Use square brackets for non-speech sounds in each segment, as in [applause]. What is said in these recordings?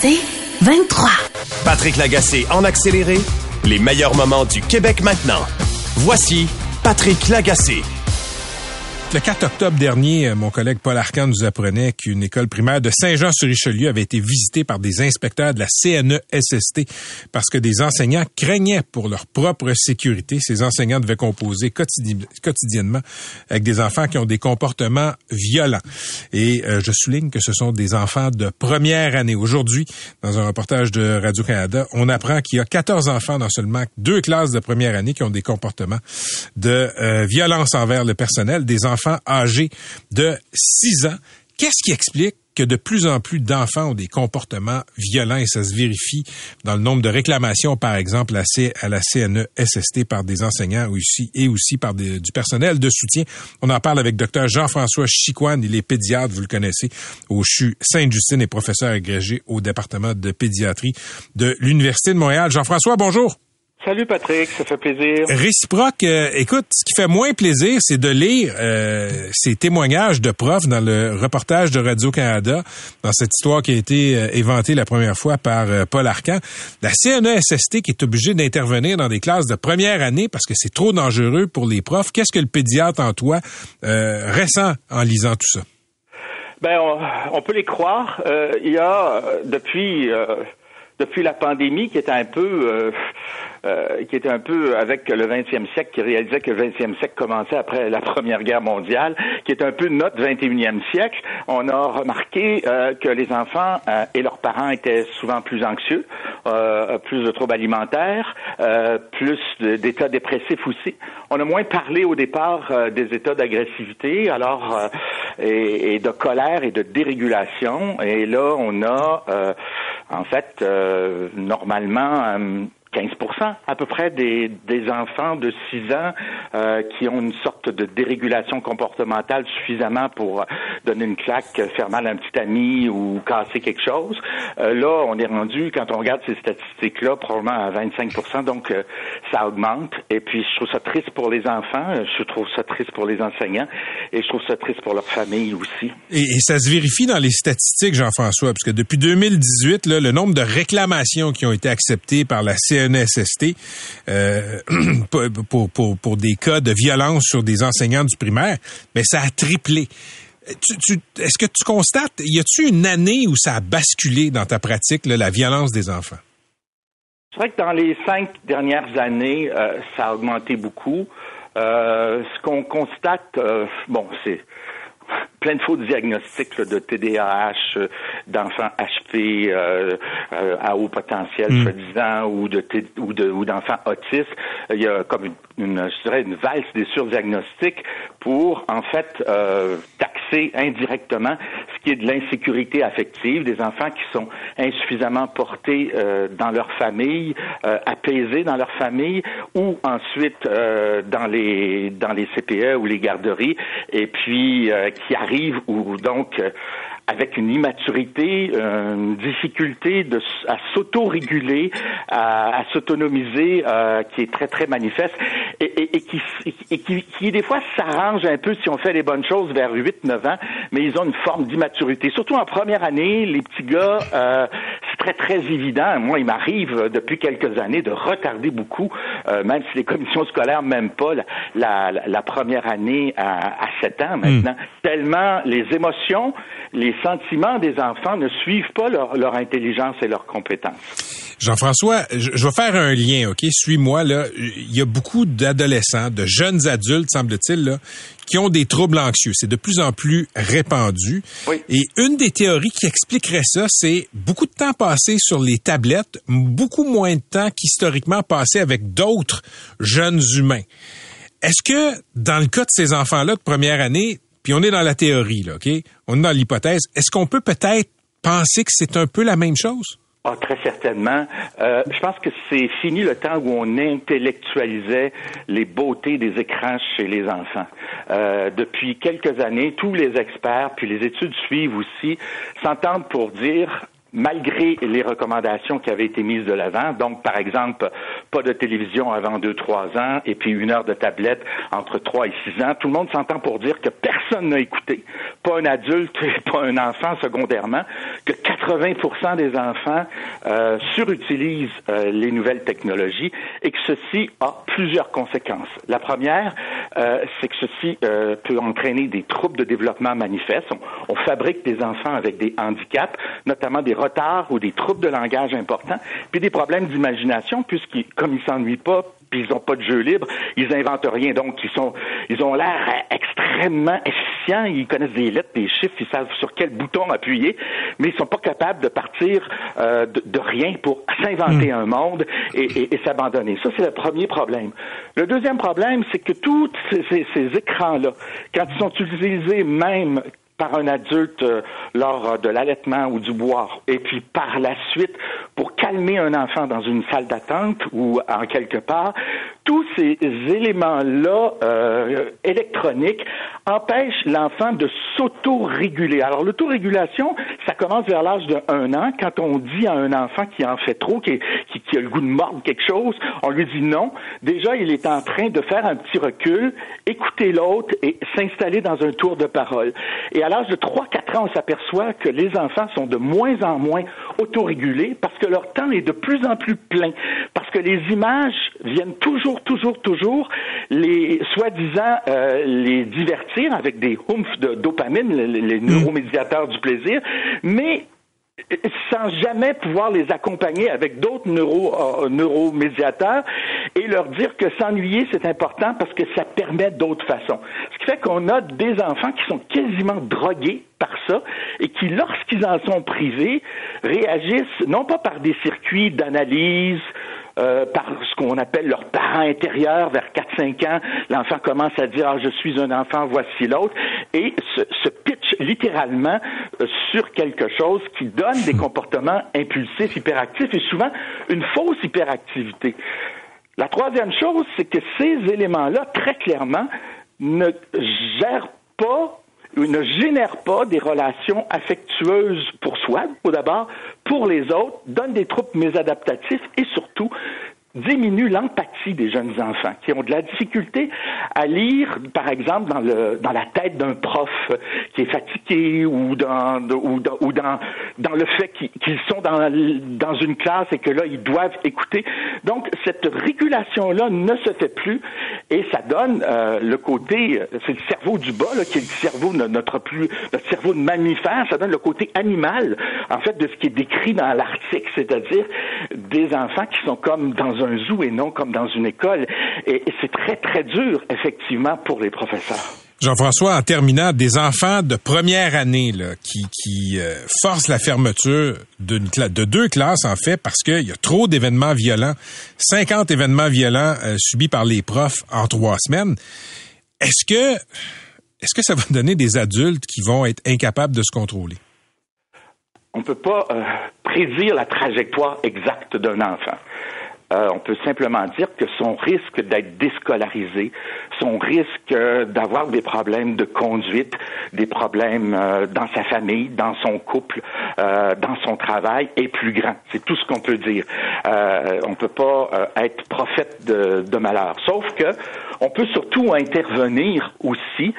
C'est 23. Patrick Lagacé en accéléré, les meilleurs moments du Québec maintenant. Voici Patrick Lagacé. Le 4 octobre dernier, euh, mon collègue Paul Arcan nous apprenait qu'une école primaire de Saint-Jean-sur-Richelieu avait été visitée par des inspecteurs de la CNESST parce que des enseignants craignaient pour leur propre sécurité. Ces enseignants devaient composer quotidiennement avec des enfants qui ont des comportements violents. Et euh, je souligne que ce sont des enfants de première année. Aujourd'hui, dans un reportage de Radio-Canada, on apprend qu'il y a 14 enfants dans seulement deux classes de première année qui ont des comportements de euh, violence envers le personnel, des enfants âgés de 6 ans. Qu'est-ce qui explique que de plus en plus d'enfants ont des comportements violents et ça se vérifie dans le nombre de réclamations, par exemple, à la CNESST par des enseignants et aussi par du personnel de soutien. On en parle avec Dr Jean-François Chicoine, il est pédiatre, vous le connaissez, au CHU Sainte-Justine et professeur agrégé au département de pédiatrie de l'Université de Montréal. Jean-François, bonjour. Salut Patrick, ça fait plaisir. Réciproque, euh, écoute, ce qui fait moins plaisir, c'est de lire euh, ces témoignages de profs dans le reportage de Radio-Canada, dans cette histoire qui a été euh, éventée la première fois par Paul Arcan. La CNESST qui est obligée d'intervenir dans des classes de première année parce que c'est trop dangereux pour les profs. Qu'est-ce que le pédiatre en toi ressent en lisant tout ça? Ben, on, peut les croire. il y a depuis depuis la pandémie qui est un peu euh, qui était un peu avec le 20e siècle, qui réalisait que le 20e siècle commençait après la Première Guerre mondiale, qui est un peu notre 21e siècle. On a remarqué euh, que les enfants euh, et leurs parents étaient souvent plus anxieux, plus de troubles alimentaires, plus d'états dépressifs aussi. On a moins parlé au départ des états d'agressivité, alors et, de colère et de dérégulation. Et là, on a en fait normalement 15 à peu près des, des enfants de 6 ans euh, qui ont une sorte de dérégulation comportementale suffisamment pour donner une claque, faire mal à un petit ami ou casser quelque chose. Euh, là, on est rendu, quand on regarde ces statistiques-là, probablement à 25 donc euh, ça augmente. Et puis, je trouve ça triste pour les enfants, je trouve ça triste pour les enseignants et je trouve ça triste pour leur famille aussi. Et, et ça se vérifie dans les statistiques, Jean-François, parce que depuis 2018, là, le nombre de réclamations qui ont été acceptées par la CIA CNSST euh, [clears throat] pour, pour, pour, des cas de violence sur des enseignants du primaire, mais ça a triplé. Est-ce que tu constates, y a-t-il une année où ça a basculé dans ta pratique, la violence des enfants? C'est vrai que dans les cinq dernières années, euh, ça a augmenté beaucoup. Euh, ce qu'on constate, bon, c'est plein de faux diagnostics de TDAH, euh, d'enfants HP euh, euh, à haut potentiel, mm. soi-disant, ou de ou de ou d'enfants autistes. Il y a comme une, une, je dirais une valse des surdiagnostics pour en fait taxer indirectement ce qui est de l'insécurité affective des enfants qui sont insuffisamment portés dans leur famille, apaisés dans leur famille, ou ensuite dans les dans les CPE ou les garderies, et puis qui arrive ou donc euh, avec une immaturité, une difficulté de, à s'auto-réguler, à, s'autonomiser, euh, qui est très très manifeste et, et, qui, et qui, qui, des fois s'arrange un peu si on fait les bonnes choses vers 8-9 ans, mais ils ont une forme d'immaturité. Surtout en première année, les petits gars, euh, c'est très très évident. Moi, il m'arrive depuis quelques années de retarder beaucoup, euh, même si les commissions scolaires m'aiment pas la, la, la, première année à, à 7 ans maintenant, hmm. tellement les émotions, les sentiments des enfants ne suivent pas leur, leur intelligence et leurs compétences. Jean-François, je, vais faire un lien, OK? Suis-moi, là. Il y a beaucoup d'adolescents, de jeunes adultes, semble-t-il, là, qui ont des troubles anxieux. C'est de plus en plus répandu. Oui. Et une des théories qui expliquerait ça, c'est beaucoup de temps passé sur les tablettes, beaucoup moins de temps qu'historiquement passé avec d'autres jeunes humains. Est-ce que, dans le cas de ces enfants-là de première année, puis on est dans la théorie, là, OK? On est dans l'hypothèse. Est-ce qu'on peut peut-être penser que c'est un peu la même chose? Ah, très certainement. Euh, je pense que c'est fini le temps où on intellectualisait les beautés des écrans chez les enfants. Euh, depuis quelques années, tous les experts, puis les études suivent aussi, s'entendent pour dire malgré les recommandations qui avaient été mises de l'avant. Donc, par exemple, pas de télévision avant deux, trois ans et puis une heure de tablette entre trois et six ans. Tout le monde s'entend pour dire que personne n'a écouté, pas un adulte et pas un enfant secondairement, que 80% des enfants euh, surutilisent euh, les nouvelles technologies et que ceci a plusieurs conséquences. La première, euh, c'est que ceci euh, peut entraîner des troubles de développement manifestes. On, on fabrique des enfants avec des handicaps, notamment des retards ou des troubles de langage importants, puis des problèmes d'imagination, puisqu'ils, comme ils s'ennuient pas, puis ils n'ont pas de jeu libre, ils inventent rien. Donc, ils sont, ils ont l'air extrêmement efficients, ils connaissent des lettres, des chiffres, ils savent sur quel bouton appuyer, mais ils sont pas capables de partir euh, de, rien pour s'inventer un monde et, et, s'abandonner. Ça, c'est le premier problème. Le deuxième problème, c'est que tous ces, ces, ces écrans-là, quand ils sont utilisés même par un adulte euh, lors de l'allaitement ou du boire, et puis par la suite pour calmer un enfant dans une salle d'attente ou en quelque part, tous ces éléments-là euh, électroniques empêchent l'enfant de s'auto-réguler. Alors l'autorégulation, ça commence vers l'âge de un an. Quand on dit à un enfant qui en fait trop, qui, qui, qui a le goût de mordre quelque chose, on lui dit non. Déjà, il est en train de faire un petit recul, écouter l'autre et s'installer dans un tour de parole. Et à l'âge de 3-4 ans, on s'aperçoit que les enfants sont de moins en moins autorégulés parce que leur temps est de plus en plus plein, parce que les images viennent toujours, toujours, toujours les soi-disant euh, les divertir avec des humph de dopamine, les, les neuromédiateurs du plaisir, mais sans jamais pouvoir les accompagner avec d'autres neuro, euh, neuromédiateurs et leur dire que s'ennuyer, c'est important parce que ça permet d'autres façons. Ce qui fait qu'on a des enfants qui sont quasiment drogués par ça et qui, lorsqu'ils en sont privés, réagissent non pas par des circuits d'analyse, euh, par ce qu'on appelle leur parent intérieur vers 4-5 ans. L'enfant commence à dire ah, je suis un enfant, voici l'autre, et se, pitch littéralement euh, sur quelque chose qui donne des comportements impulsifs, hyperactifs et souvent une fausse hyperactivité. La troisième chose, c'est que ces éléments-là, très clairement, ne gèrent pas ne génèrent pas des relations affectueuses pour soi, tout d'abord, pour les autres, donnent des troubles mésadaptatifs et surtout diminue l'empathie des jeunes enfants qui ont de la difficulté à lire, par exemple, dans, le, dans la tête d'un prof qui est fatigué ou dans, ou dans, ou dans, le fait qu'ils sont dans, dans une classe et que là, ils doivent écouter. Donc, cette régulation-là ne se fait plus et ça donne euh, le côté, c'est le cerveau du bas, là, qui est le cerveau de notre plus, notre cerveau de mammifère, ça donne le côté animal, en fait, de ce qui est décrit dans l'article, c'est-à-dire des enfants qui sont comme dans un zoo et non comme dans une école. Et, c'est très, très dur, effectivement, pour les professeurs. Jean-François, en terminant, des enfants de première année là, qui, qui euh, forcent la fermeture de deux classes, en fait, parce qu'il y a trop d'événements violents, 50 événements violents euh, subis par les profs en trois semaines. Est-ce que, est-ce que ça va donner des adultes qui vont être incapables de se contrôler? On ne peut pas euh, prédire la trajectoire exacte d'un enfant. Euh, on peut simplement dire que son risque d'être déscolarisé, son risque d'avoir des problèmes de conduite, des problèmes euh, dans sa famille, dans son couple, euh, dans son travail est plus grand. C'est tout ce qu'on peut dire. on ne peut pas être prophète de, de malheur. Sauf que on peut surtout intervenir aussi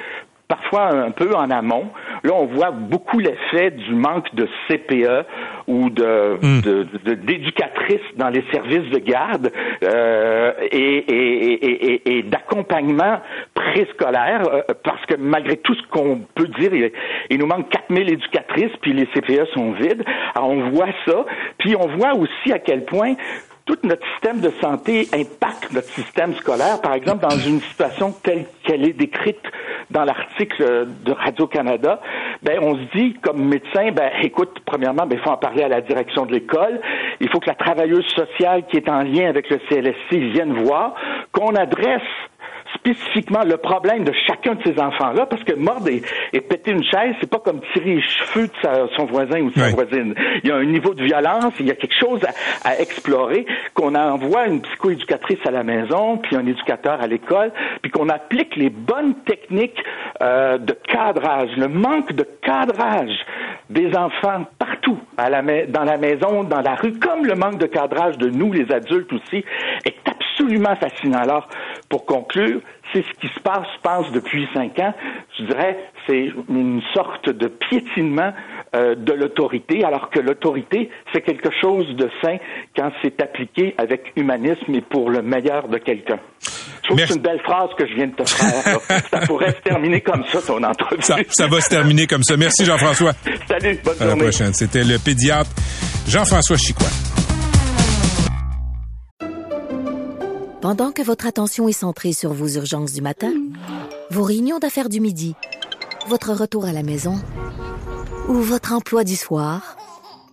parfois un peu en amont. Là, on voit beaucoup l'effet du manque de CPE ou de, d'éducatrices dans les services de garde euh, et, et, d'accompagnement préscolaire, euh, parce que malgré tout ce qu'on peut dire, il, nous manque 4000 éducatrices, puis les CPE sont vides. Alors, on voit ça, puis on voit aussi à quel point tout notre système de santé impacte notre système scolaire. Par exemple, dans une situation telle qu'elle est décrite dans l'article de Radio-Canada, ben, on se dit, comme médecin, ben, écoute, premièrement, ben, il faut en parler à la direction de l'école. Il faut que la travailleuse sociale qui est en lien avec le CLSC vienne voir, qu'on adresse spécifiquement le problème de chacun de ces enfants-là, parce que mordre et, péter une chaise, c'est pas comme tirer les cheveux de son voisin ou de sa voisine. Il y a un niveau de violence, il y a quelque chose à, explorer, qu'on envoie une psychoéducatrice à la maison, puis un éducateur à l'école, puis qu'on applique les bonnes techniques euh, de cadrage. Le manque de cadrage des enfants partout, à la, dans la maison, dans la rue, comme le manque de cadrage de nous, les adultes aussi, est absolument fascinant. Alors, pour conclure, c'est ce qui se passe, je pense, depuis cinq ans. Je dirais, c'est une sorte de piétinement euh, de l'autorité, alors que l'autorité, c'est quelque chose de sain quand c'est appliqué avec humanisme et pour le meilleur de quelqu'un. Que c'est une belle phrase que je viens de te faire. [laughs] ça pourrait se terminer comme ça, ton entrevue. Ça, ça va se terminer comme ça. Merci, Jean-François. [laughs] Salut, bonne à journée. la prochaine. C'était le pédiatre Jean-François Chicois. Pendant que votre attention est centrée sur vos urgences du matin, vos réunions d'affaires du midi, votre retour à la maison ou votre emploi du soir,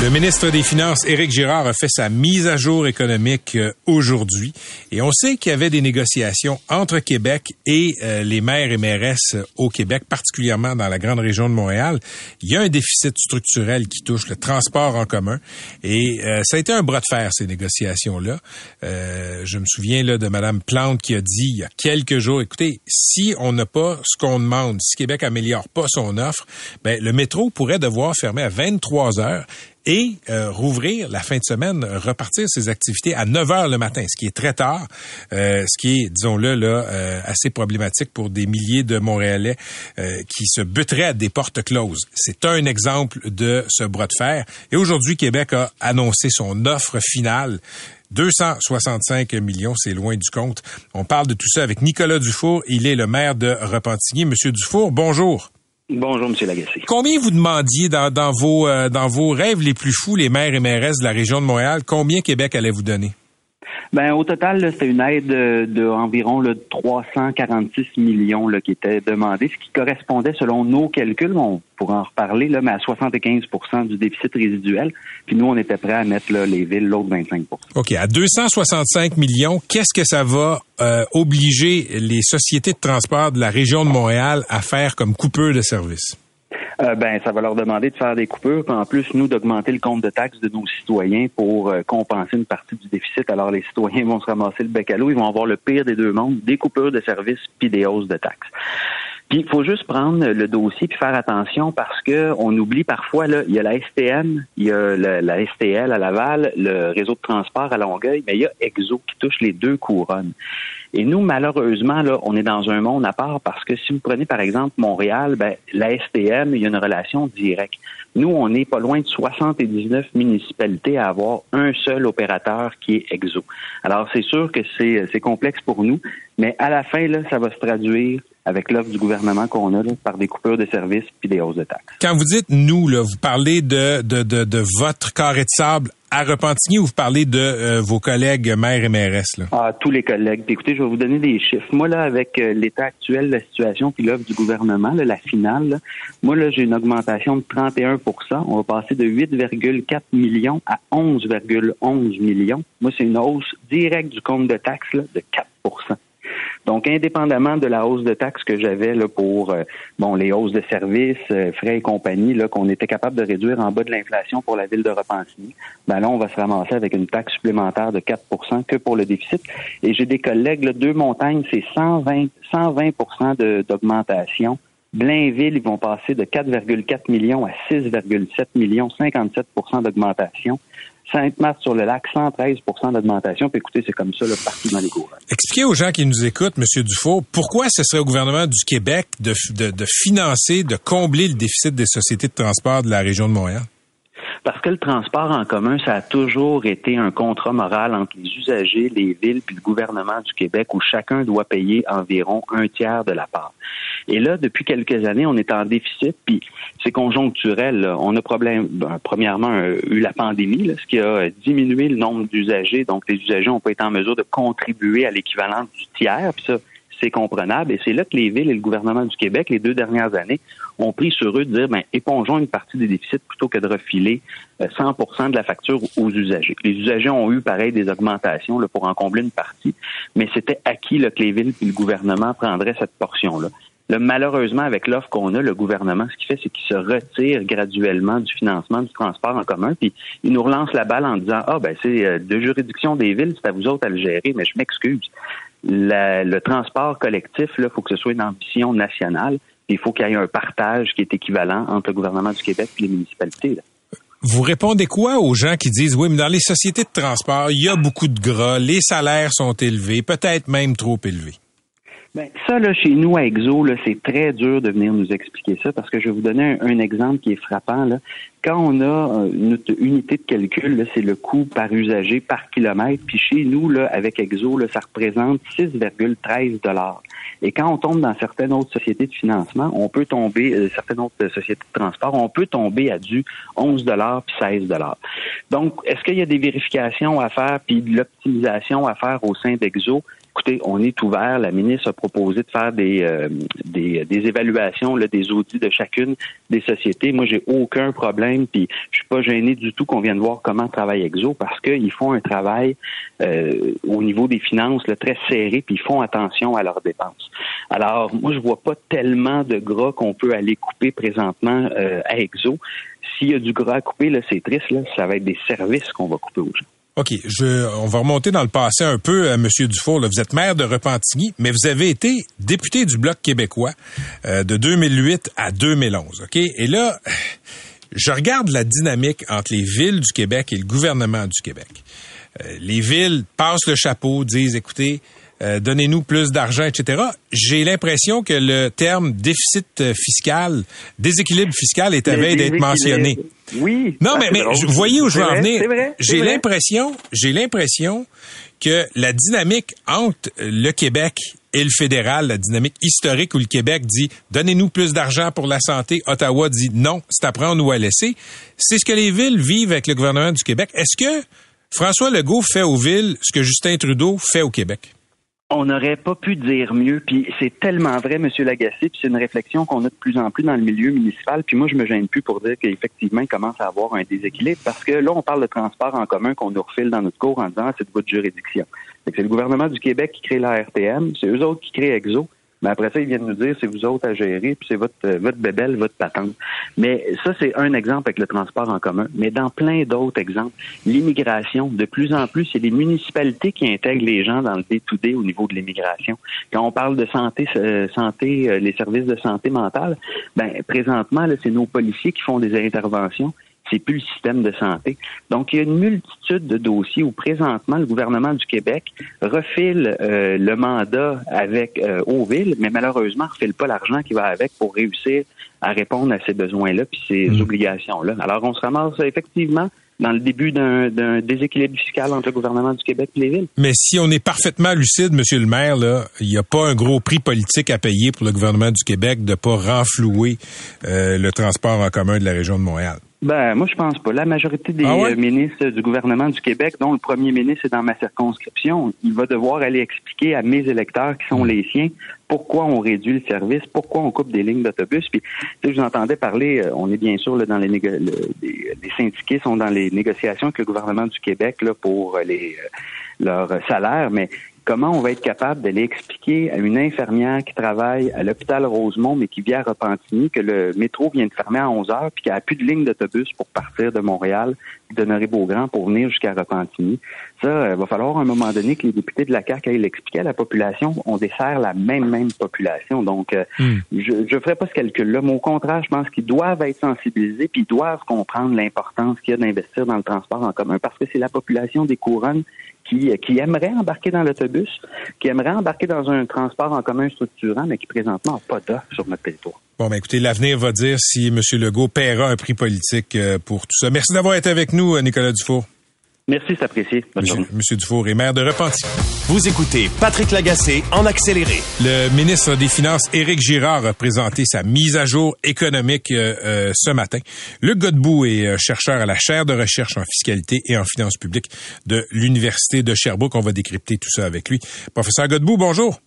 Le ministre des Finances, Éric Girard, a fait sa mise à jour économique euh, aujourd'hui. Et on sait qu'il y avait des négociations entre Québec et euh, les maires et mairesses au Québec, particulièrement dans la grande région de Montréal. Il y a un déficit structurel qui touche le transport en commun. Et euh, ça a été un bras de fer, ces négociations-là. je me souviens là, de Mme Plante qui a dit il y a quelques jours, écoutez, si on n'a pas ce qu'on demande, si Québec améliore pas son offre, ben, le métro pourrait devoir fermer à 23 heures et euh, rouvrir la fin de semaine, repartir ses activités à 9 heures le matin, ce qui est très tard, euh, ce qui est, disons-le, là, euh, assez problématique pour des milliers de Montréalais qui se buteraient à des portes closes. C'est un exemple de ce bras de fer. Et aujourd'hui, Québec a annoncé son offre finale 265 millions, c'est loin du compte. On parle de tout ça avec Nicolas Dufour. Il est le maire de Repentigny. Monsieur Dufour, bonjour. Bonjour, Monsieur Lagacé. Combien vous demandiez dans, dans vos euh, dans vos rêves les plus fous, les maires et mairesses de la région de Montréal, combien Québec allait vous donner? Ben au total, c'était une aide de, environ 346 millions là, qui était demandée, ce qui correspondait, selon nos calculs, on pourra en reparler, là, mais à 75% du déficit résiduel. Puis nous, on était prêts à mettre les villes l'autre 25% OK. À 265 millions, qu'est-ce que ça va euh, obliger les sociétés de transport de la région de Montréal à faire comme coupeur de services? Euh, ben, ça va leur demander de faire des coupures, puis en plus, nous, d'augmenter le compte de taxes de nos citoyens pour euh, compenser une partie du déficit. Alors, les citoyens vont se ramasser le bec à l'eau, ils vont avoir le pire des deux mondes, des coupures de services puis des hausses de taxes. Puis il faut juste prendre le dossier puis faire attention parce que on oublie parfois là, il y a la STN, il y a la STL à Laval, le réseau de transport à Longueuil, mais il y a EXO qui touche les deux couronnes. Et nous, malheureusement, là, on est dans un monde à part parce que si vous prenez par exemple Montréal, ben, la STM, il y a une relation directe. Nous, on est pas loin de 79 municipalités à avoir un seul opérateur qui est EXO. Alors, c'est sûr que c'est complexe pour nous, mais à la fin, là, ça va se traduire avec l'offre du gouvernement qu'on a par des coupures de services puis des hausses de taxes. Quand vous dites nous, là, vous parlez de, de, de, de votre carré de sable à Repentigny ou vous parlez de euh, vos collègues maires et mairesses? Là? Ah, tous les collègues. écoutez, je vais vous donner des chiffres. Moi, là, avec euh, l'état actuel de la situation puis l'offre du gouvernement, là, la finale, moi, là, j'ai une augmentation de 31% On va passer de 8,4 millions à 11,11 millions. Moi, c'est une hausse directe du compte de taxes là, de 4 donc, indépendamment de la hausse de taxes que j'avais là, pour euh, bon les hausses de services, euh, frais et compagnie, là, qu'on était capable de réduire en bas de l'inflation pour la ville de Repentigny, ben là, on va se ramasser avec une taxe supplémentaire de 4% que pour le déficit. Et j'ai des collègues, là, deux montagnes, c'est 120, 120 d'augmentation. Blainville, ils vont passer de 4,4 millions à 6,7 millions, 57% d'augmentation. Sainte-Marthe-sur-le-Lac, 113% d'augmentation. Puis écoutez, c'est comme ça le partout dans les cours. Expliquez aux gens qui nous écoutent, M. Dufault, pourquoi ce serait au gouvernement du Québec de, de financer, de combler le déficit des sociétés de transport de la région de Montréal? Parce que le transport en commun, ça a toujours été un contrat moral entre les usagers, les villes puis le gouvernement du Québec où chacun doit payer environ un tiers de la part. Et là, depuis quelques années, on est en déficit, puis c'est conjoncturel. On a problème, ben, premièrement euh, eu la pandémie, ce qui a diminué le nombre d'usagers. Donc, les usagers n'ont pas été en mesure de contribuer à l'équivalent du tiers. Puis ça, c'est comprenable. Et c'est là que les villes et le gouvernement du Québec, les deux dernières années, ont pris sur eux de dire, ben, épongeons une partie des déficits plutôt que de refiler 100 euh, de la facture aux usagers. Les usagers ont eu, pareil, des augmentations là, pour en combler une partie, mais c'était acquis là, que les villes et le gouvernement prendraient cette portion-là. Là, malheureusement, avec l'offre qu'on a, le gouvernement, ce qu'il fait, c'est qu'il se retire graduellement du financement du transport en commun, puis il nous relance la balle en disant Ah ben c'est euh, de juridiction des villes, c'est à vous autres à le gérer, mais je m'excuse le transport collectif, il faut que ce soit une ambition nationale. Il faut qu'il y ait un partage qui est équivalent entre le gouvernement du Québec et les municipalités. Vous répondez quoi aux gens qui disent oui, mais dans les sociétés de transport, il y a beaucoup de gras, les salaires sont élevés, peut-être même trop élevés? Ben, ça, là, chez nous, à Exo, c'est très dur de venir nous expliquer ça parce que je vais vous donner un, exemple qui est frappant. Quand on a euh, une unité de calcul, c'est le coût par usager par kilomètre. Puis chez nous, avec Exo, ça représente 6,13 dollars. Et quand on tombe dans certaines autres sociétés de financement, on peut tomber, euh, certaines autres sociétés de transport, on peut tomber à du 11 dollars puis 16 dollars. Donc, est-ce qu'il y a des vérifications à faire puis de l'optimisation à faire au sein d'Exo? Écoutez, on est ouvert. La ministre a proposé de faire des, euh, des, évaluations, là, des audits de chacune des sociétés. Moi, j'ai aucun problème, puis je suis pas gêné du tout qu'on vienne voir comment travaille Exo parce qu'ils font un travail euh, au niveau des finances très serré, puis ils font attention à leurs dépenses. Alors, moi, je vois pas tellement de gras qu'on peut aller couper présentement euh, à Exo. S'il y a du gras à couper, là, c'est triste, là, ça va être des services qu'on va couper aux gens. OK, je, on va remonter dans le passé un peu, euh, Monsieur Dufour. Là. Vous êtes maire de Repentigny, mais vous avez été député du Bloc québécois euh, de 2008 à 2011. OK, et là, je regarde la dynamique entre les villes du Québec et le gouvernement du Québec. Euh, les villes passent le chapeau, disent, écoutez, euh, donnez-nous plus d'argent, etc. J'ai l'impression que le terme déficit euh, fiscal, déséquilibre fiscal est à veille d'être mentionné. Oui. Non, mais, mais vous voyez où je veux en venir. J'ai l'impression, j'ai l'impression que la dynamique entre le Québec et le fédéral, la dynamique historique où le Québec dit donnez-nous plus d'argent pour la santé, Ottawa dit non, c'est à prendre ou à laisser. C'est ce que les villes vivent avec le gouvernement du Québec. Est-ce que François Legault fait aux villes ce que Justin Trudeau fait au Québec? On n'aurait pas pu dire mieux, puis c'est tellement vrai, Monsieur Lagacé, puis c'est une réflexion qu'on a de plus en plus dans le milieu municipal. Puis moi, je me gêne plus pour dire qu'effectivement, il commence à avoir un déséquilibre, parce que là, on parle de transport en commun qu'on nous refile dans notre cours en disant ah, c'est de votre juridiction. C'est le gouvernement du Québec qui crée la RTM, c'est eux autres qui créent EXO. Mais après ça, ils viennent nous dire c'est vous autres à gérer, puis c'est votre euh, votre bébelle, votre patente. Mais ça, c'est un exemple avec le transport en commun. Mais dans plein d'autres exemples, l'immigration, de plus en plus, c'est les municipalités qui intègrent les gens dans le day-to-day au niveau de l'immigration. Quand on parle de santé, euh, santé, euh, les services de santé mentale, ben présentement, c'est nos policiers qui font des interventions c'est plus le système de santé. Donc, il y a une multitude de dossiers où présentement le gouvernement du Québec refile euh, le mandat avec euh, aux villes, mais malheureusement refile pas l'argent qui va avec pour réussir à répondre à ces besoins-là puis ces mmh. obligations-là. Alors, on se ramasse effectivement dans le début d'un déséquilibre fiscal entre le gouvernement du Québec et les villes. Mais si on est parfaitement lucide, Monsieur le maire, là, il n'y a pas un gros prix politique à payer pour le gouvernement du Québec de pas renflouer euh, le transport en commun de la région de Montréal. Ben, moi, je pense pas. La majorité des ah euh, ministres du gouvernement du Québec, dont le premier ministre est dans ma circonscription, il va devoir aller expliquer à mes électeurs qui sont les siens pourquoi on réduit le service, pourquoi on coupe des lignes d'autobus. Puis, tu sais, je vous entendais parler, euh, on est bien sûr là, dans les, les, syndiqués sont dans les négociations avec le gouvernement du Québec là, pour les euh, leurs salaires, mais comment on va être capable d'aller expliquer à une infirmière qui travaille à l'hôpital Rosemont, mais qui vient à Repentigny, que le métro vient de fermer à 11 heures, puis qu'il n'y a plus de ligne d'autobus pour partir de Montréal, de beaugrand pour venir jusqu'à Repentigny. Ça, il euh, va falloir à un moment donné que les députés de la CAQ aillent l'expliquer à la population. On dessert la même, même population. Donc, euh, hmm. je ne ferai pas ce calcul-là, mais au contraire, je pense qu'ils doivent être sensibilisés, puis ils doivent comprendre l'importance qu'il y a d'investir dans le transport en commun, parce que c'est la population des couronnes qui, qui aimerait embarquer dans l'autobus bus, qui aimeraient embarquer dans un transport en commun structurant, mais qui présentement n'ont pas d'offre sur notre territoire. Bon, ben écoutez, l'avenir va dire si M. Legault paiera un prix politique euh, pour tout ça. Merci d'avoir été avec nous, Nicolas Dufour. Merci, c'est apprécié. Bonne Monsieur, journée. Monsieur Dufour est maire de Repentis. Vous écoutez Patrick Lagacé en accéléré. Le ministre des Finances, Éric Girard, a présenté sa mise à jour économique euh, euh, ce matin. Luc Godbout est euh, chercheur à la chaire de recherche en fiscalité et en finances publiques de l'Université de Sherbrooke. On va décrypter tout ça avec lui. Professeur Godbout, bonjour.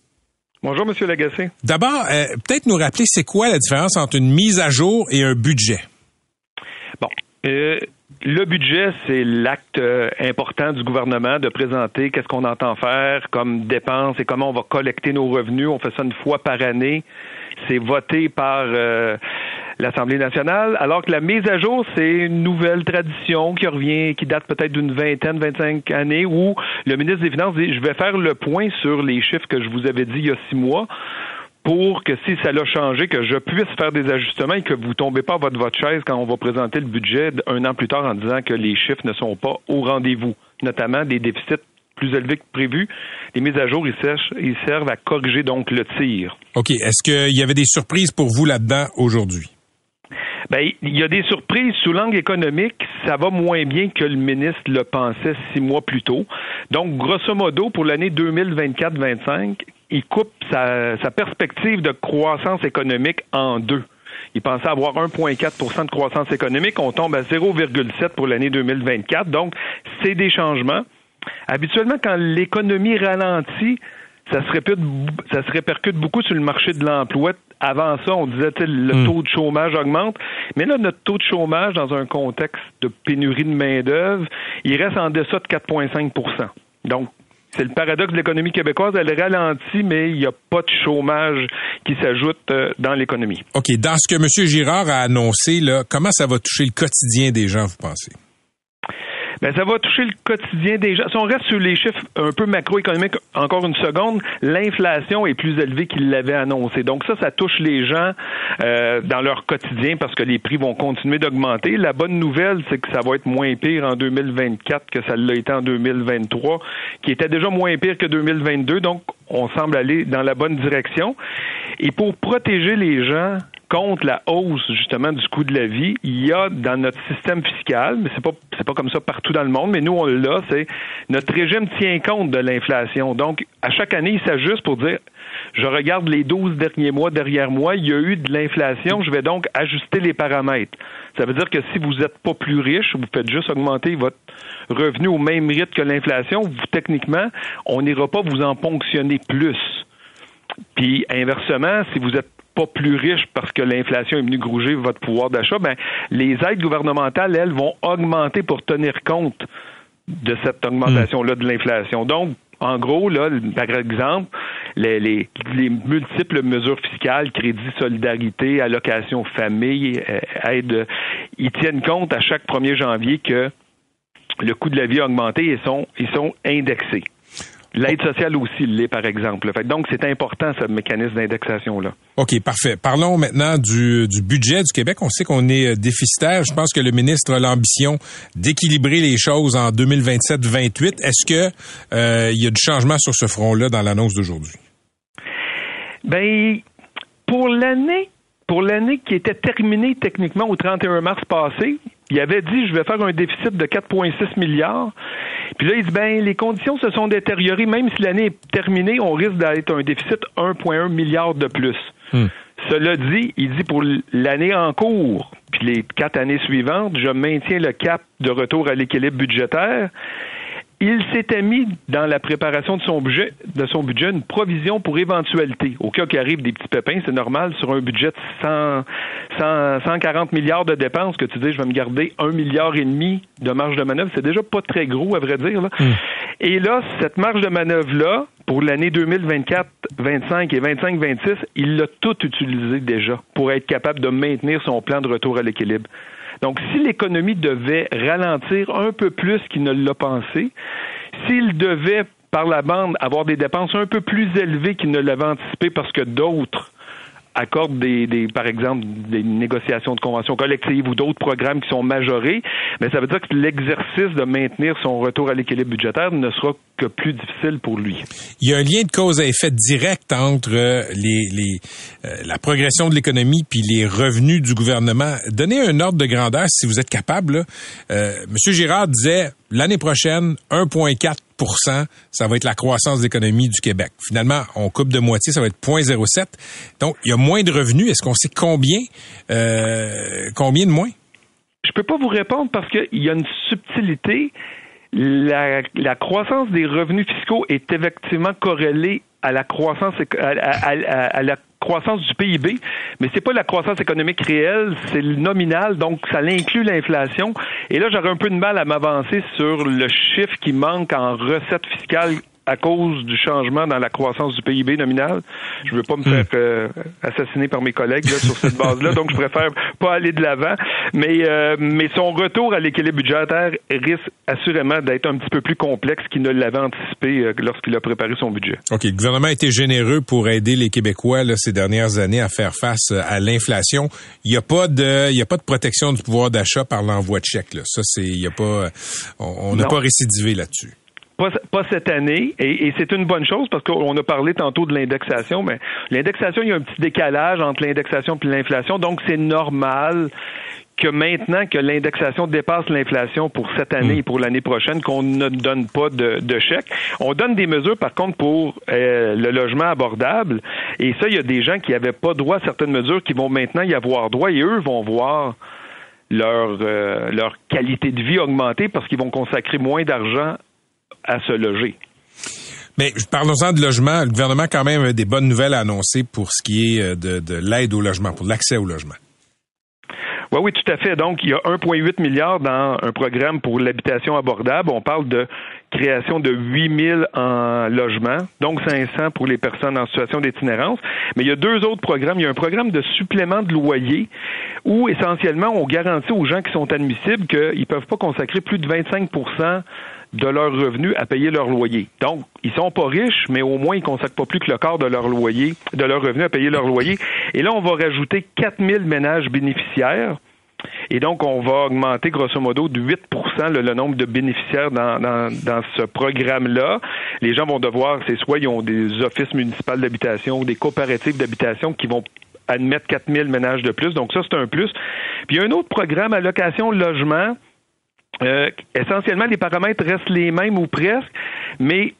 Bonjour, Monsieur Lagacé. D'abord, euh, peut-être nous rappeler c'est quoi la différence entre une mise à jour et un budget? Bon. Le budget, c'est l'acte euh, important du gouvernement de présenter qu'est-ce qu'on entend faire comme dépenses et comment on va collecter nos revenus. On fait ça une fois par année. C'est voté par euh, l'Assemblée nationale, alors que la mise à jour, c'est une nouvelle tradition qui revient, qui date peut-être d'une vingtaine, 25 années, où le ministre des Finances dit, je vais faire le point sur les chiffres que je vous avais dit il y a six mois pour que si ça l'a changé, que je puisse faire des ajustements et que vous tombez pas à votre, chaise quand on va présenter le budget un an plus tard en disant que les chiffres ne sont pas au rendez-vous, notamment des déficits plus élevés que prévu. Les mises à jour, ils servent, ils servent à corriger donc le tir. OK. Est-ce qu'il y avait des surprises pour vous là-dedans aujourd'hui? Ben, il y a des surprises sous l'angle économique. Ça va moins bien que le ministre le pensait six mois plus tôt. Donc, grosso modo, pour l'année 2024-25, il coupe sa, sa perspective de croissance économique en deux. Il pensait avoir 1,4% de croissance économique. On tombe à 0,7 pour l'année 2024. Donc, c'est des changements. Habituellement, quand l'économie ralentit, ça se, ça se répercute beaucoup sur le marché de l'emploi. Avant ça, on disait que le Hmm. taux de chômage augmente. Mais là, notre taux de chômage, dans un contexte de pénurie de main-d'œuvre, il reste en deçà de 4,5% Donc, c'est le paradoxe de l'économie québécoise. Elle ralentit, mais il n'y a pas de chômage qui s'ajoute euh, dans l'économie. OK. Dans ce que M. Girard a annoncé, là, comment ça va toucher le quotidien des gens, vous pensez? Ben, ça va toucher le quotidien des gens. Si on reste sur les chiffres un peu macroéconomiques, encore une seconde, l'inflation est plus élevée qu'il l'avait annoncé. Donc ça, ça touche les gens euh, dans leur quotidien parce que les prix vont continuer d'augmenter. La bonne nouvelle, c'est que ça va être moins pire en 2024 que ça l'a été en 2023, qui était déjà moins pire que 2022. Donc, on semble aller dans la bonne direction. Et pour protéger les gens contre la hausse justement du coût de la vie, il y a dans notre système fiscal, mais c'est pas c'est pas comme ça partout dans le monde, mais nous on l'a, c'est notre régime tient compte de l'inflation. Donc à chaque année, il s'ajuste pour dire je regarde les 12 derniers mois derrière moi, il y a eu de l'inflation, je vais donc ajuster les paramètres. Ça veut dire que si vous n'êtes pas plus riche, vous faites juste augmenter votre revenu au même rythme que l'inflation, vous techniquement, on n'ira pas vous en ponctionner plus. Puis inversement, si vous êtes pas plus riche parce que l'inflation est venue grouger votre pouvoir d'achat, ben les aides gouvernementales, elles, vont augmenter pour tenir compte de cette augmentation-là de l'inflation. Donc, en gros, là, par exemple, les multiples mesures fiscales, crédit, solidarité, allocation famille, euh, aide, ils tiennent compte à chaque 1er janvier que le coût de la vie a augmenté et sont, ils sont indexés. L'aide sociale aussi l'est, par exemple. Fait donc, c'est important, ce mécanisme d'indexation-là. OK, parfait. Parlons maintenant du, du budget du Québec. On sait qu'on est euh, déficitaire. Je pense que le ministre a l'ambition d'équilibrer les choses en 2027-28. Est-ce que euh, il y a du changement sur ce front-là dans l'annonce d'aujourd'hui? Ben, pour l'année, pour l'année qui était terminée techniquement au 31 mars passé, il avait dit je vais faire un déficit de 4,6 milliards. Puis là, il dit ben les conditions se sont détériorées. Même si l'année est terminée, on risque d'être un déficit 1,1 milliard de plus. Hmm. Cela dit, il dit pour l'année en cours, puis les quatre années suivantes, je maintiens le cap de retour à l'équilibre budgétaire. Il s'était mis dans la préparation de son budget, de son budget une provision pour éventualité. Au cas qu'il arrive des petits pépins, c'est normal sur un budget de 100, 100, 140 milliards de dépenses que tu dis je vais me garder un milliard et demi de marge de manœuvre. C'est déjà pas très gros à vrai dire. Là. Et là, cette marge de manœuvre là, pour l'année 2024, 25 et 25, 26, il l'a tout utilisé déjà pour être capable de maintenir son plan de retour à l'équilibre. Donc, si l'économie devait ralentir un peu plus qu'il ne l'a pensé, s'il devait, par la bande, avoir des dépenses un peu plus élevées qu'il ne l'avait anticipé parce que d'autres accorde des, des, par exemple, des négociations de conventions collectives ou d'autres programmes qui sont majorés, mais ça veut dire que l'exercice de maintenir son retour à l'équilibre budgétaire ne sera que plus difficile pour lui. Il y a un lien de cause à effet direct entre euh, les, les euh, la progression de l'économie puis les revenus du gouvernement. Donnez un ordre de grandeur si vous êtes capable. Euh, Monsieur Girard disait l'année prochaine 1,4% ça va être la croissance d'économie du Québec. Finalement, on coupe de moitié, ça va être 0,07. Donc, il y a moins de revenus. Est-ce qu'on sait combien, euh, combien de moins? Je peux pas vous répondre parce qu'il y a une subtilité. La, croissance des revenus fiscaux est effectivement corrélée à la croissance à, la croissance du PIB, mais c'est pas la croissance économique réelle, c'est le nominal, donc ça inclut l'inflation. Et là, j'aurais un peu de mal à m'avancer sur le chiffre qui manque en recettes fiscales à cause du changement dans la croissance du PIB nominal. Je veux pas me faire euh, assassiner par mes collègues sur cette base-là, donc je préfère pas aller de l'avant. Mais euh, mais son retour à l'équilibre budgétaire risque assurément d'être un petit peu plus complexe qu'il ne l'avait anticipé euh, lorsqu'il a préparé son budget. OK, le gouvernement a été généreux pour aider les Québécois là, ces dernières années à faire face à l'inflation. Il n'y a pas de il y a pas de protection du pouvoir d'achat par l'envoi de chèques là. Ça c'est il y a pas on n'a pas récidivé là-dessus. Pas, cette année, et, c'est une bonne chose parce qu'on a parlé tantôt de l'indexation, mais l'indexation, il y a un petit décalage entre l'indexation et l'inflation, donc c'est normal que maintenant que l'indexation dépasse l'inflation pour cette année et pour l'année prochaine, qu'on ne donne pas de, chèque. On donne des mesures, par contre, pour euh, le logement abordable. Et ça, il y a des gens qui n'avaient pas droit à certaines mesures qui vont maintenant y avoir droit et eux vont voir leur, euh, leur qualité de vie augmenter parce qu'ils vont consacrer moins d'argent à se loger. Mais parlons-en de logement. Le gouvernement a quand même des bonnes nouvelles à annoncer pour ce qui est euh, de, de l'aide au logement, pour l'accès au logement. Oui, oui, tout à fait. Donc, il y a 1,8 milliard dans un programme pour l'habitation abordable. On parle de création de 8 000 en logement, donc 500 pour les personnes en situation d'itinérance. Mais il y a deux autres programmes. Il y a un programme de supplément de loyer où, essentiellement, on garantit aux gens qui sont admissibles qu'ils ne peuvent pas consacrer plus de 25 de leurs revenus à payer leur loyer. Donc, ils sont pas riches, mais au moins ils consacrent pas plus que le quart de leur loyer, de leurs revenus à payer leur loyer. Et là, on va rajouter 4000 ménages bénéficiaires. Et donc, on va augmenter grosso modo de 8% le, nombre de bénéficiaires dans, dans, ce programme-là. Les gens vont devoir, c'est soit ils ont des offices municipaux d'habitation ou des coopératives d'habitation qui vont admettre 4000 ménages de plus. Donc, ça, c'est un plus. Puis, il y a un autre programme, allocation logement, euh, essentiellement, les paramètres restent les mêmes ou presque, mais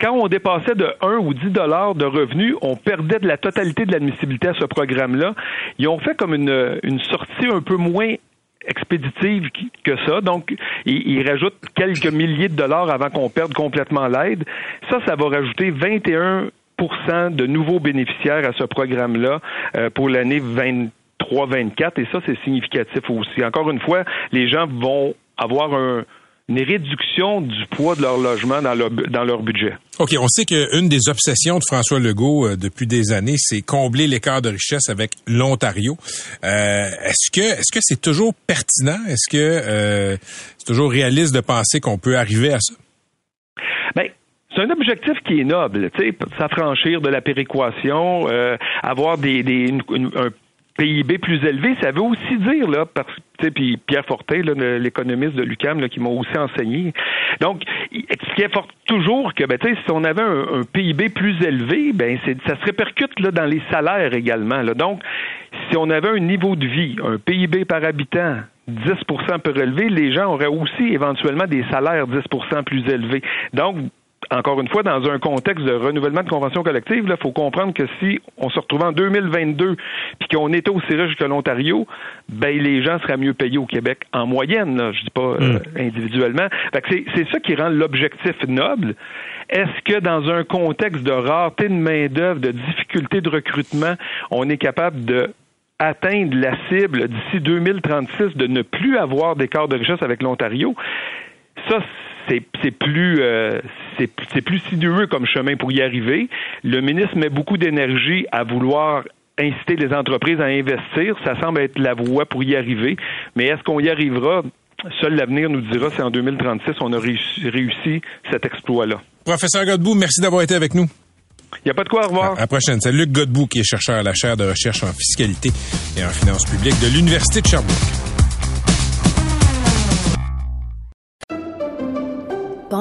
quand on dépassait de 1 ou 10 dollars de revenus, on perdait de la totalité de l'admissibilité à ce programme-là. Ils ont fait comme une, sortie un peu moins expéditive que ça. Donc, ils, rajoutent quelques milliers de dollars avant qu'on perde complètement l'aide. Ça, ça va rajouter 21% de nouveaux bénéficiaires à ce programme-là euh, pour l'année 20 3,24 et ça, c'est significatif aussi. Encore une fois, les gens vont avoir une réduction du poids de leur logement dans leur, dans leur budget. OK, on sait qu'une des obsessions de François Legault euh, depuis des années, c'est combler l'écart de richesse avec l'Ontario. Euh, est-ce que est-ce que c'est toujours pertinent? Est-ce que euh, c'est toujours réaliste de penser qu'on peut arriver à ça? Bien, c'est un objectif qui est noble, tu sais, s'affranchir de la péréquation, avoir des, des un PIB plus élevé, ça veut aussi dire, là, parce puis Pierre Fortin, l'économiste de l'UCAM, qui m'a aussi enseigné. Donc, il expliquait fort, toujours que, ben, si on avait un, PIB plus élevé, ben, ça se répercute là, dans les salaires également. Là. Donc, si on avait un niveau de vie, un PIB par habitant 10% plus élevé, les gens auraient aussi éventuellement des salaires 10% plus élevés. Donc, encore une fois, dans un contexte de renouvellement de convention collective, il faut comprendre que si on se retrouvait en 2022 puis qu'on était aussi riche que l'Ontario, ben les gens seraient mieux payés au Québec en moyenne, là, je dis pas euh, mm. individuellement. c'est ça qui rend l'objectif noble. Est-ce que dans un contexte de rareté de main-d'œuvre, de difficulté de recrutement, on est capable de atteindre la cible d'ici 2036 de ne plus avoir d'écart de richesse avec l'Ontario? Ça, c'est plus euh, c'est plus sinueux comme chemin pour y arriver. Le ministre met beaucoup d'énergie à vouloir inciter les entreprises à investir. Ça semble être la voie pour y arriver. Mais est-ce qu'on y arrivera? Seul l'avenir nous dira si en 2036 on a réussi, cet exploit-là. Professeur Godbout, merci d'avoir été avec nous. Il n'y a pas de quoi, au revoir. À la prochaine. C'est Luc Godbout qui est chercheur à la chaire de recherche en fiscalité et en finances publiques de l'Université de Sherbrooke.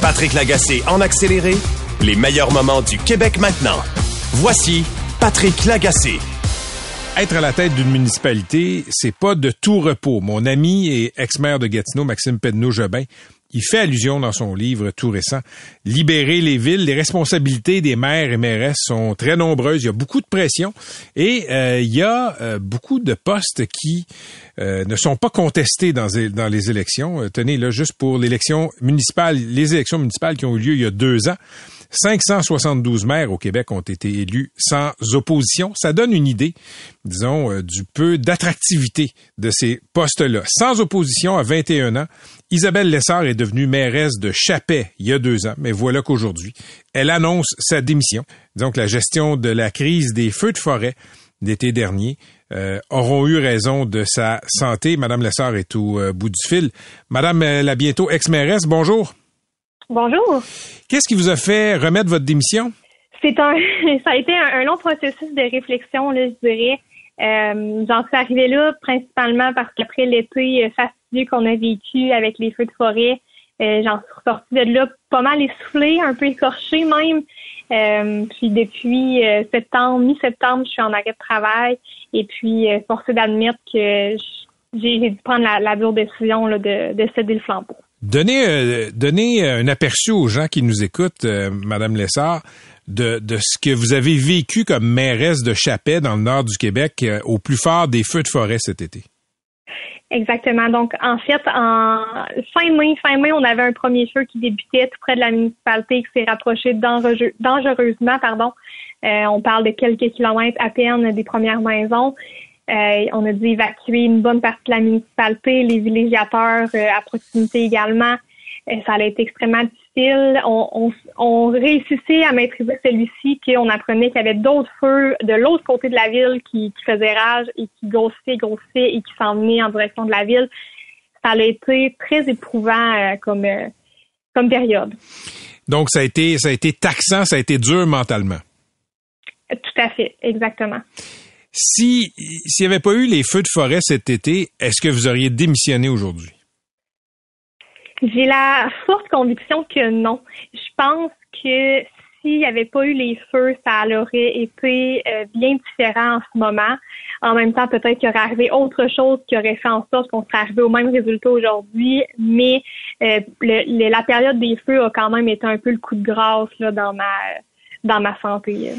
Patrick Lagacé en accéléré, les meilleurs moments du Québec maintenant. Voici Patrick Lagacé. Être à la tête d'une municipalité, c'est pas de tout repos. Mon ami et ex-maire de Gatineau, Maxime Pedneau-Jobin, il fait allusion dans son livre tout récent, Libérer les villes. Les responsabilités des maires et mairesses sont très nombreuses. Il y a beaucoup de pression et euh, il y a euh, beaucoup de postes qui euh, ne sont pas contestés dans, dans les élections. tenez, là, juste pour l'élection municipale, les élections municipales qui ont eu lieu il y a deux ans. 572 maires au Québec ont été élus sans opposition. Ça donne une idée, disons, euh, du peu d'attractivité de ces postes-là. Sans opposition à 21 ans, Isabelle Lessard est devenue mairesse de Chapet il y a deux ans, mais voilà qu'aujourd'hui, elle annonce sa démission. Donc, la gestion de la crise des feux de forêt d'été dernier euh, auront eu raison de sa santé. Madame Lessard est au euh, bout du fil. Madame la bientôt ex-mairesse, bonjour. Bonjour. Qu'est-ce qui vous a fait remettre votre démission? C'est un, [laughs] ça a été un, long processus de réflexion, là, je dirais. Euh, j'en suis arrivée là principalement parce qu'après l'été fastidieux qu'on a vécu avec les feux de forêt, euh, j'en suis ressortie de là pas mal essoufflée, un peu écorchée même. Euh, puis depuis septembre, mi-septembre, je suis en arrêt de travail et puis forcée d'admettre que j'ai dû prendre la, dure décision là, de, de céder le flambeau. Donnez, euh, donnez un aperçu aux gens qui nous écoutent, euh, Madame Lessard, de, de ce que vous avez vécu comme mairesse de Chapet dans le nord du Québec euh, au plus fort des feux de forêt cet été. Exactement. Donc, en fait, en fin mai, fin mai, on avait un premier feu qui débutait tout près de la municipalité qui s'est rapproché dangereusement, pardon. on parle de quelques kilomètres à peine des premières maisons. Euh, on a dû évacuer une bonne partie de la municipalité, les villégiateurs euh, à proximité également. Euh, ça a été extrêmement difficile. On, on, réussissait à maîtriser celui-ci, qu'on apprenait qu'il y avait d'autres feux de l'autre côté de la ville qui, faisaient rage et qui grossissaient, grossissaient et qui s'en venaient en direction de la ville. Ça a été très éprouvant comme, comme période. Donc, ça a été, ça a été taxant, ça a été dur mentalement. Tout à fait, exactement. Si s'il n'y avait pas eu les feux de forêt cet été, est-ce que vous auriez démissionné aujourd'hui? J'ai la forte conviction que non. Je pense que s'il n'y avait pas eu les feux, ça aurait été euh, bien différent en ce moment. En même temps, peut-être qu'il aurait arrivé autre chose qui aurait fait en sorte qu'on serait arrivé au même résultat aujourd'hui. Mais euh, la période des feux a quand même été un peu le coup de grâce là, dans ma dans ma santé. Euh,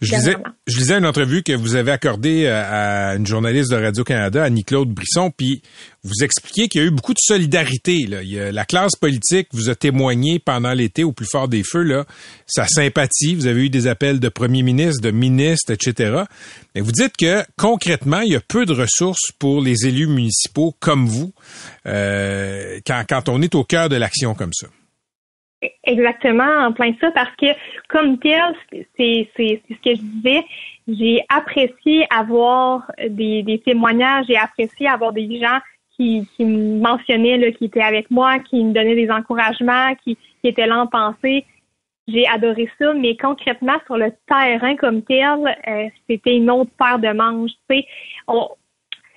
je lisais, je lisais une entrevue que vous avez accordée euh, à une journaliste de Radio-Canada, Annie-Claude Brisson, puis vous expliquiez qu'il y a eu beaucoup de solidarité. Là. la classe politique vous a témoigné pendant l'été, au plus fort des feux, là, sa sympathie. Vous avez eu des appels de premiers ministres, de ministres, etc. Mais vous dites que concrètement, il y a peu de ressources pour les élus municipaux comme vous euh, quand, quand on est au cœur de l'action comme ça. Exactement, en plein ça, parce que comme tel, c'est ce que je disais, j'ai apprécié avoir des, des témoignages, j'ai apprécié avoir des gens qui, qui me mentionnaient, là, qui étaient avec moi, qui me donnaient des encouragements, qui, qui étaient là en pensée. J'ai adoré ça, mais concrètement, sur le terrain comme tel, euh, c'était une autre paire de manches. On,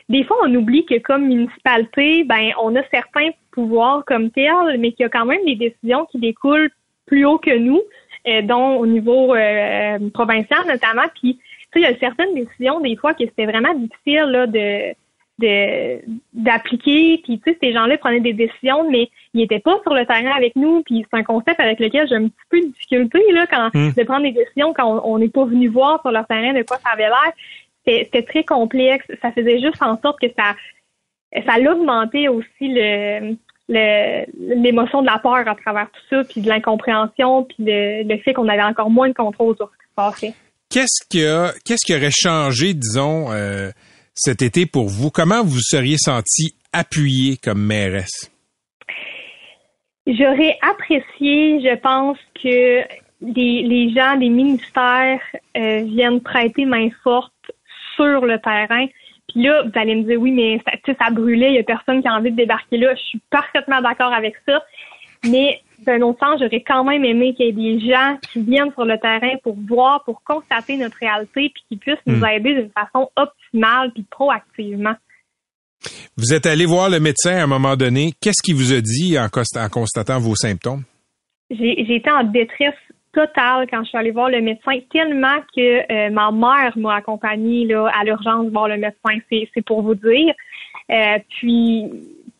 des fois, on oublie que comme municipalité, ben, on a certains pouvoirs comme tel, mais qu'il y a quand même des décisions qui découlent plus haut que nous, euh, dont au niveau euh, provincial notamment. Puis, tu sais, il y a certaines décisions, des fois, que c'était vraiment difficile là, de de d'appliquer puis tu sais ces gens-là prenaient des décisions mais ils étaient pas sur le terrain avec nous puis c'est un concept avec lequel j'ai un petit peu de difficulté là quand hmm. de prendre des décisions quand on n'est pas venu voir sur leur terrain de quoi ça avait l'air c'était très complexe. Ça faisait juste en sorte que ça, ça augmentait aussi le, l'émotion de la peur à travers tout ça, puis de l'incompréhension, puis le, fait qu'on avait encore moins de contrôle sur ce qui se passait. Qu'est-ce qui a, qu'est-ce qui aurait changé, disons, euh, cet été pour vous? Comment vous seriez senti appuyé comme mairesse? J'aurais apprécié, je pense, que les, les gens des ministères euh, viennent prêter main forte sur le terrain. Puis là, vous allez me dire, oui, mais ça, ça brûlait, il y a personne qui a envie de débarquer là. Je suis parfaitement d'accord avec ça. Mais d'un autre sens, j'aurais quand même aimé qu'il y ait des gens qui viennent sur le terrain pour voir, pour constater notre réalité, puis qui puissent nous hmm. aider d'une façon optimale puis proactivement. Vous êtes allé voir le médecin à un moment donné. Qu'est-ce qu'il vous a dit en, constatant vos symptômes? J'ai été en détresse totale quand je suis allée voir le médecin, tellement que euh, ma mère m'a accompagnée à l'urgence voir le médecin. C'est pour vous dire. Euh, puis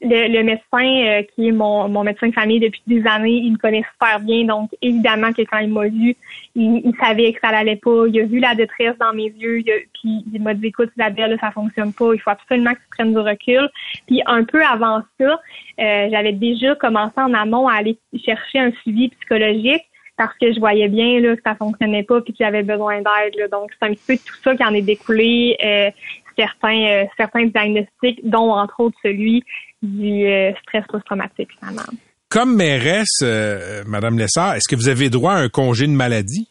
le, médecin euh, qui est mon, mon médecin de famille depuis des années, il me connaît super bien. Donc, évidemment que quand il m'a vu, il, savait que ça n'allait pas. Il a vu la détresse dans mes yeux. Il puis il m'a dit, écoute, Isabelle, ça fonctionne pas. Il faut absolument que tu prennes du recul. Puis un peu avant ça, euh, j'avais déjà commencé en amont à aller chercher un suivi psychologique parce que je voyais bien là, que ça fonctionnait pas puis que j'avais besoin d'aide. Donc, c'est un petit peu tout ça qui en est découlé. Euh, certains, certains diagnostics, dont entre autres celui du euh, stress post-traumatique, finalement. Comme mairesse, euh, Madame Lessard, est-ce que vous avez droit à un congé de maladie?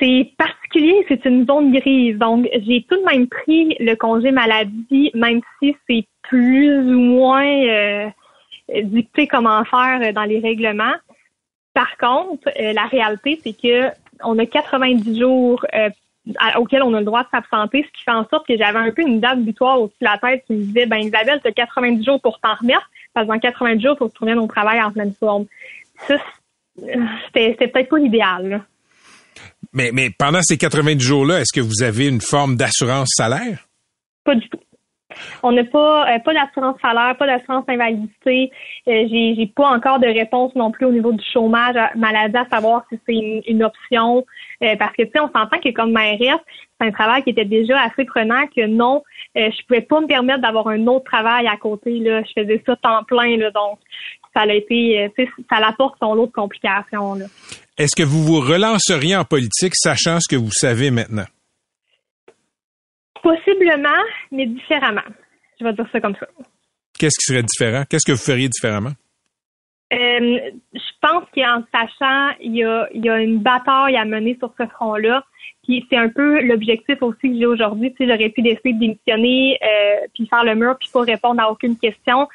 C'est particulier, c'est une zone grise. Donc, j'ai tout de même pris le congé maladie, même si c'est plus ou moins euh, dicté comment faire dans les règlements. Par contre, la réalité, c'est que on a 90 jours auquel on a le droit de s'absenter, ce qui fait en sorte que j'avais un peu une date butoir au-dessus de la tête qui me disait, ben Isabelle, tu as 90 jours pour t'en remettre, parce que dans 90 jours, il faut retourner au travail en pleine forme. Ça, c'était peut-être pas l'idéal. Mais, mais pendant ces 90 jours-là, est-ce que vous avez une forme d'assurance salaire? Pas du tout. On n'a pas euh, pas d'assurance salaire, pas d'assurance invalidité. Euh, j'ai pas encore de réponse non plus au niveau du chômage maladie à savoir si c'est une, option euh, parce que tu sais on s'entend que comme mairesse c'est un travail qui était déjà assez prenant que non je pouvais pas me permettre d'avoir un autre travail à côté là je faisais ça temps plein donc ça a été ça l'apporte son lot de complications. Est-ce que vous vous relanceriez en politique sachant ce que vous savez maintenant? Possiblement, mais différemment. Je vais dire ça comme ça. Qu'est-ce qui serait différent? Qu'est-ce que vous feriez différemment? Euh, je pense qu'en sachant, il y a, il y a une bataille à mener sur ce front-là. Puis c'est un peu l'objectif aussi que j'ai aujourd'hui. Tu sais, j'aurais pu décider de démissionner, euh, puis faire le mur, puis pas répondre à aucune question.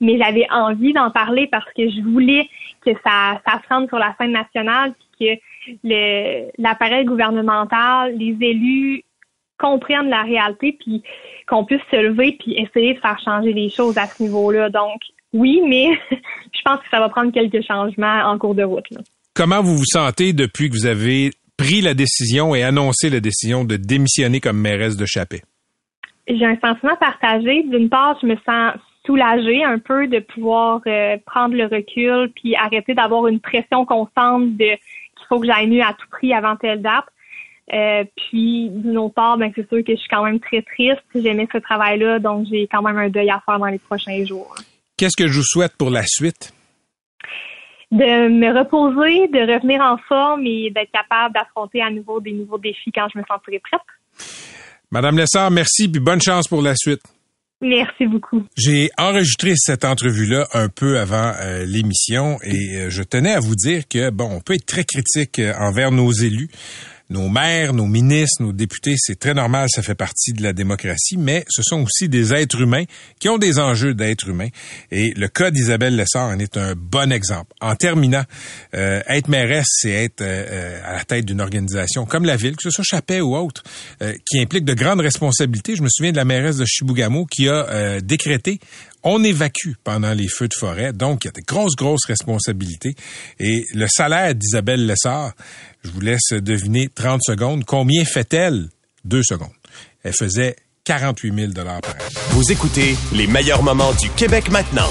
Mais j'avais envie d'en parler parce que je voulais que ça, ça se rende sur la scène nationale, puis que l'appareil gouvernemental, les élus comprennent la réalité, puis qu'on puisse se lever puis essayer de faire changer les choses à ce niveau-là. Donc, oui, mais [laughs] je pense que ça va prendre quelques changements en cours de route. Comment vous vous sentez depuis que vous avez pris la décision et annoncé la décision de démissionner comme mairesse de Chappé? J'ai un sentiment partagé. D'une part, je me sens soulagée un peu de pouvoir euh, prendre le recul puis arrêter d'avoir une pression constante de qu'il faut que j'aille mieux à tout prix avant telle date. Euh, puis d'une autre part, ben, c'est sûr que je suis quand même très triste. J'aimais ce travail-là, donc j'ai quand même un deuil à faire dans les prochains jours. Qu'est-ce que je vous souhaite pour la suite? De me reposer, de revenir en forme et d'être capable d'affronter à nouveau des nouveaux défis quand je me sentirai prête. Madame Lessard, merci puis bonne chance pour la suite. Merci beaucoup. J'ai enregistré cette entrevue-là un peu avant euh, l'émission et euh, je tenais à vous dire que, bon, on peut être très critique envers nos élus nos maires, nos ministres, nos députés, c'est très normal, ça fait partie de la démocratie, mais ce sont aussi des êtres humains qui ont des enjeux d'êtres humains. Et le cas d'Isabelle Lessard en est un bon exemple. En terminant, euh, être mairesse, c'est être euh, euh, à la tête d'une organisation comme la ville, que ce soit Chappet ou autre, qui implique de grandes responsabilités. Je me souviens de la mairesse de Chibougamau qui a décrété on évacue pendant les feux de forêt, donc il y a des grosses, grosses responsabilités. Et le salaire d'Isabelle Lessard, je vous laisse deviner 30 secondes. Combien fait-elle? Deux secondes. Elle faisait 48 000 par an. Vous écoutez les meilleurs moments du Québec maintenant.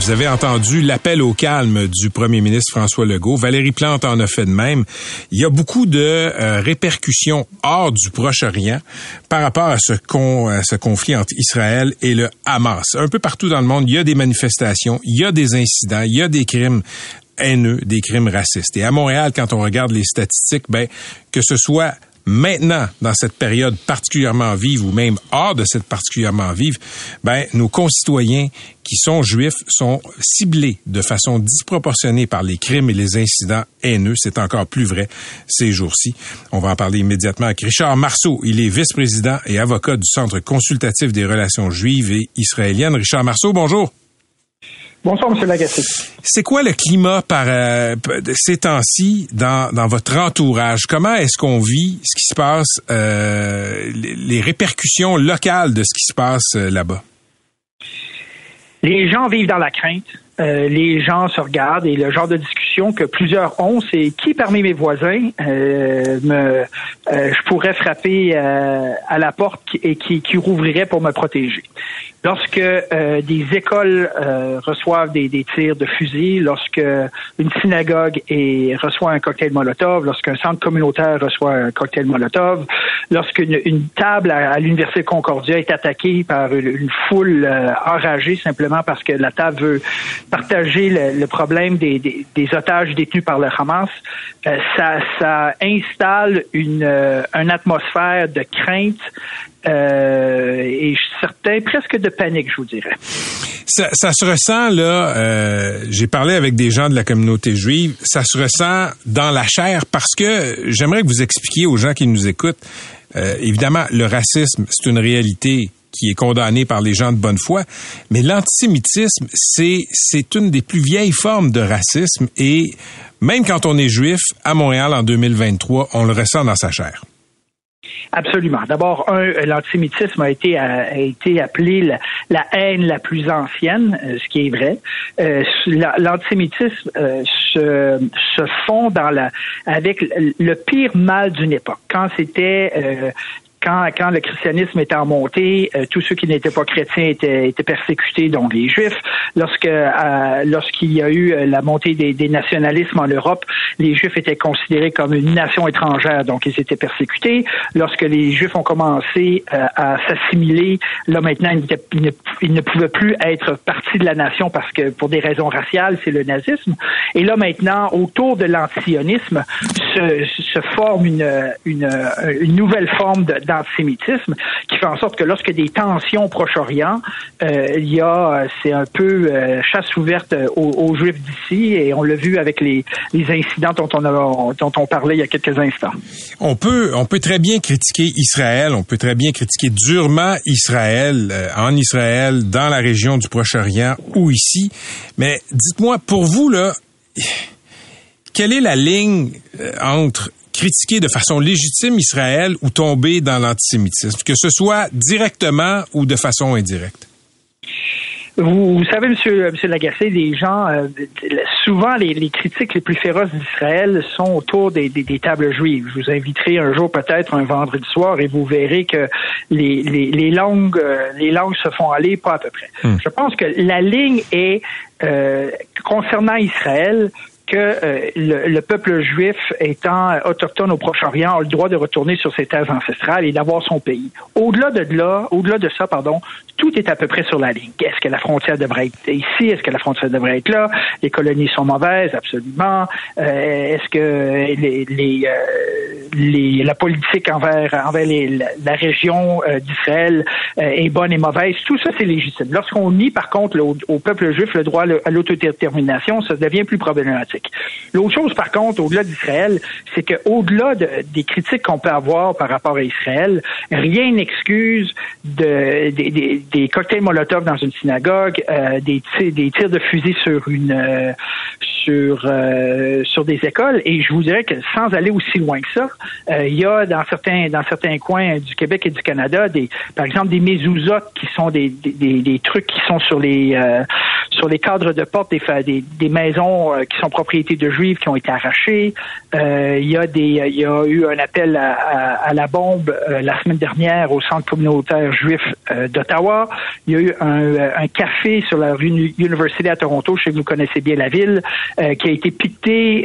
Vous avez entendu l'appel au calme du premier ministre François Legault. Valérie Plante en a fait de même. Il y a beaucoup de euh, répercussions hors du Proche-Orient par rapport à ce, à ce conflit entre Israël et le Hamas. Un peu partout dans le monde, il y a des manifestations, il y a des incidents, il y a des crimes haineux, des crimes racistes. Et à Montréal, quand on regarde les statistiques, ben que ce soit maintenant, dans cette période particulièrement vive ou même hors de cette particulièrement vive, ben, nos concitoyens qui sont juifs sont ciblés de façon disproportionnée par les crimes et les incidents haineux. C'est encore plus vrai ces jours-ci. On va en parler immédiatement avec Richard Marceau. Il est vice-président et avocat du Centre consultatif des relations juives et israéliennes. Richard Marceau, bonjour. Bonsoir, M. Lagacé. C'est quoi le climat par euh, ces temps-ci dans, dans votre entourage? Comment est-ce qu'on vit ce qui se passe, euh, les, répercussions locales de ce qui se passe euh, là-bas? Les gens vivent dans la crainte. Les gens se regardent et le genre de discussion que plusieurs ont, c'est qui parmi mes voisins me, je pourrais frapper à la porte et qui, qui rouvrirait pour me protéger. Lorsque euh, des écoles euh, reçoivent des, des, tirs de fusil, lorsque une synagogue est, reçoit un cocktail Molotov, lorsqu'un centre communautaire reçoit un cocktail Molotov, lorsqu'une une table à, l'université Concordia est attaquée par une, foule euh, enragée simplement parce que la table veut partager le, problème des, des, des, otages détenus par le Hamas, ça, ça installe une, une atmosphère de crainte euh, et certain presque de panique, je vous dirais. Ça, ça se ressent là. Euh, J'ai parlé avec des gens de la communauté juive. Ça se ressent dans la chair parce que j'aimerais que vous expliquiez aux gens qui nous écoutent. Euh, évidemment, le racisme, c'est une réalité qui est condamnée par les gens de bonne foi, mais l'antisémitisme, c'est c'est une des plus vieilles formes de racisme et même quand on est juif à Montréal en 2023, on le ressent dans sa chair. Absolument. D'abord, un, l'antisémitisme a été a, été appelé la, haine la plus ancienne, euh, ce qui est vrai. Euh, l'antisémitisme euh, se, se fond dans la avec le pire mal d'une époque. Quand c'était quand, quand le christianisme était en montée, euh, tous ceux qui n'étaient pas chrétiens étaient, étaient persécutés, donc les juifs. Lorsque euh, lorsqu'il y a eu euh, la montée des, des, nationalismes en Europe, les juifs étaient considérés comme une nation étrangère, donc ils étaient persécutés. Lorsque les juifs ont commencé à s'assimiler, là maintenant ils, ne, ils, ne, pouvaient plus être partie de la nation parce que pour des raisons raciales, c'est le nazisme. Et là maintenant, autour de l'antisionisme, se, se forme une, une, une nouvelle forme de d'antisémitisme qui fait en sorte que lorsque des tensions au Proche-Orient, euh, il y a, c'est un peu euh, chasse ouverte aux, Juifs d'ici et on l'a vu avec les, incidents dont on, a, dont on parlait il y a quelques instants. On peut, on peut très bien critiquer Israël, on peut très bien critiquer durement Israël, euh, en Israël, dans la région du Proche-Orient ou ici, mais dites-moi, pour vous, là, quelle est la ligne entre critiquer de façon légitime Israël ou tomber dans l'antisémitisme, que ce soit directement ou de façon indirecte? Vous, savez, Monsieur, Monsieur Lagacé, les gens, euh, souvent les, critiques les plus féroces d'Israël sont autour des, tables juives. Je vous inviterai un jour peut-être un vendredi soir et vous verrez que les, langues, euh, les langues se font aller pas à peu près. Hmm. Je pense que la ligne est euh, concernant Israël que euh, le, peuple juif étant autochtone au Proche-Orient a le droit de retourner sur ses terres ancestrales et d'avoir son pays. Au-delà de là, au-delà de ça, pardon, tout est à peu près sur la ligne. Est-ce que la frontière devrait être ici? Est-ce que la frontière devrait être là? Les colonies sont mauvaises, absolument. Euh, est-ce que les, les, euh, les, la politique envers, envers les, la, région d'Israël est bonne et mauvaise? Tout ça, c'est légitime. Lorsqu'on nie, par contre, au, peuple juif le droit à l'autodétermination, ça devient plus problématique. L'autre chose, par contre, au-delà d'Israël, c'est qu'au-delà des critiques qu'on peut avoir par rapport à Israël, rien n'excuse de, des cocktails Molotov dans une synagogue, euh, des, des tirs de fusil sur une euh, sur euh, sur des écoles. Et je vous dirais que sans aller aussi loin que ça, il y a dans certains dans certains coins du Québec et du Canada des par exemple des mezuzot qui sont des, des, des trucs qui sont sur les sur les cadres de porte des, des, maisons euh, qui sont propriétés de juifs qui ont été arrachées. Euh, il y a des, il y a eu un appel à, la bombe euh, la semaine dernière au centre communautaire juif d'Ottawa. Il y a eu un, café sur la rue University à Toronto, je sais que vous connaissez bien la ville, qui a été piqué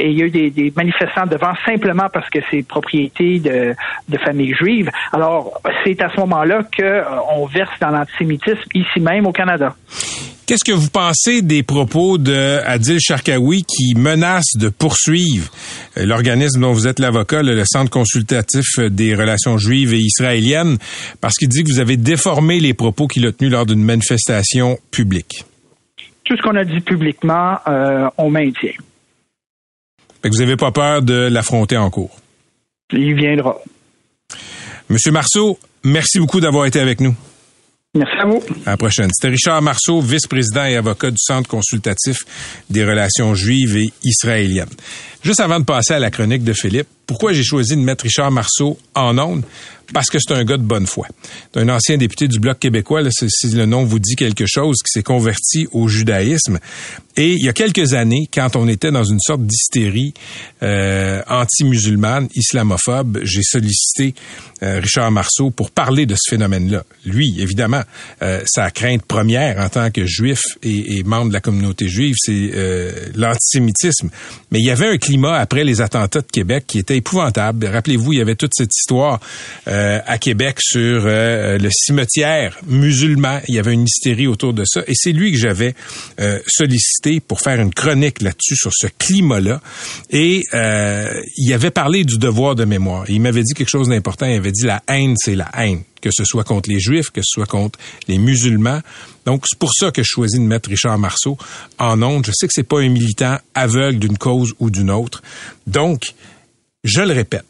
et il y a eu des, manifestants devant simplement parce que c'est propriété de, de familles juives. Alors, c'est à ce moment-là qu'on verse dans l'antisémitisme ici même au Canada. Qu'est-ce que vous pensez des propos de Adil Sharkawi qui menace de poursuivre euh, l'organisme dont vous êtes l'avocat, le Centre consultatif des relations juives et israéliennes, parce qu'il dit que vous avez déformé les propos qu'il a tenus lors d'une manifestation publique? Tout ce qu'on a dit publiquement, euh, on maintient. Fait que vous n'avez pas peur de l'affronter en cours? Il viendra. Monsieur Marceau, merci beaucoup d'avoir été avec nous. Merci à vous. À la prochaine. C'était Richard Marceau, vice-président et avocat du Centre consultatif des relations juives et israéliennes. Juste avant de passer à la chronique de Philippe, pourquoi j'ai choisi de mettre Richard Marceau en ondes? Parce que c'est un gars de bonne foi. C'est un ancien député du Bloc québécois, là, si le nom vous dit quelque chose, qui s'est converti au judaïsme. Et il y a quelques années, quand on était dans une sorte d'hystérie euh, anti-musulmane, islamophobe, j'ai sollicité euh, Richard Marceau pour parler de ce phénomène-là. Lui, évidemment, euh, sa crainte première en tant que juif et, et membre de la communauté juive, c'est euh, l'antisémitisme. Mais il y avait un climat après les attentats de Québec qui était épouvantable. Rappelez-vous, il y avait toute cette histoire euh, à Québec sur euh, le cimetière musulman. Il y avait une hystérie autour de ça. Et c'est lui que j'avais euh, sollicité pour faire une chronique là-dessus, sur ce climat-là. Et il avait parlé du devoir de mémoire. il m'avait dit quelque chose d'important. Il avait dit la haine, c'est la haine que ce soit contre les Juifs, que ce soit contre les musulmans. Donc, c'est pour ça que je choisis de mettre Richard Marceau en onde. Je sais que c'est pas un militant aveugle d'une cause ou d'une autre. Donc, je le répète,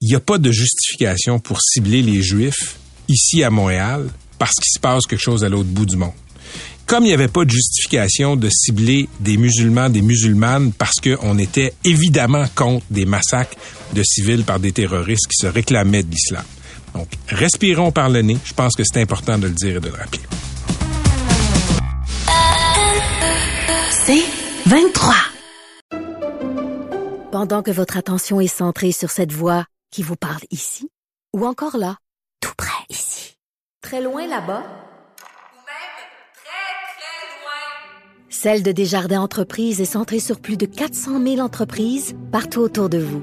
il n'y a pas de justification pour cibler les Juifs ici à Montréal parce qu'il se passe quelque chose à l'autre bout du monde. Comme il n'y avait pas de justification de cibler des musulmans, des musulmanes, parce qu'on était évidemment contre des massacres de civils par des terroristes qui se réclamaient de l'islam. Donc, respirons par le nez. Je pense que c'est important de le dire et de le rappeler. C'est 23. Pendant que votre attention est centrée sur cette voix qui vous parle ici, ou encore là, tout près ici, très loin là-bas, même très, très loin, celle de Desjardins Entreprises est centrée sur plus de 400 000 entreprises partout autour de vous.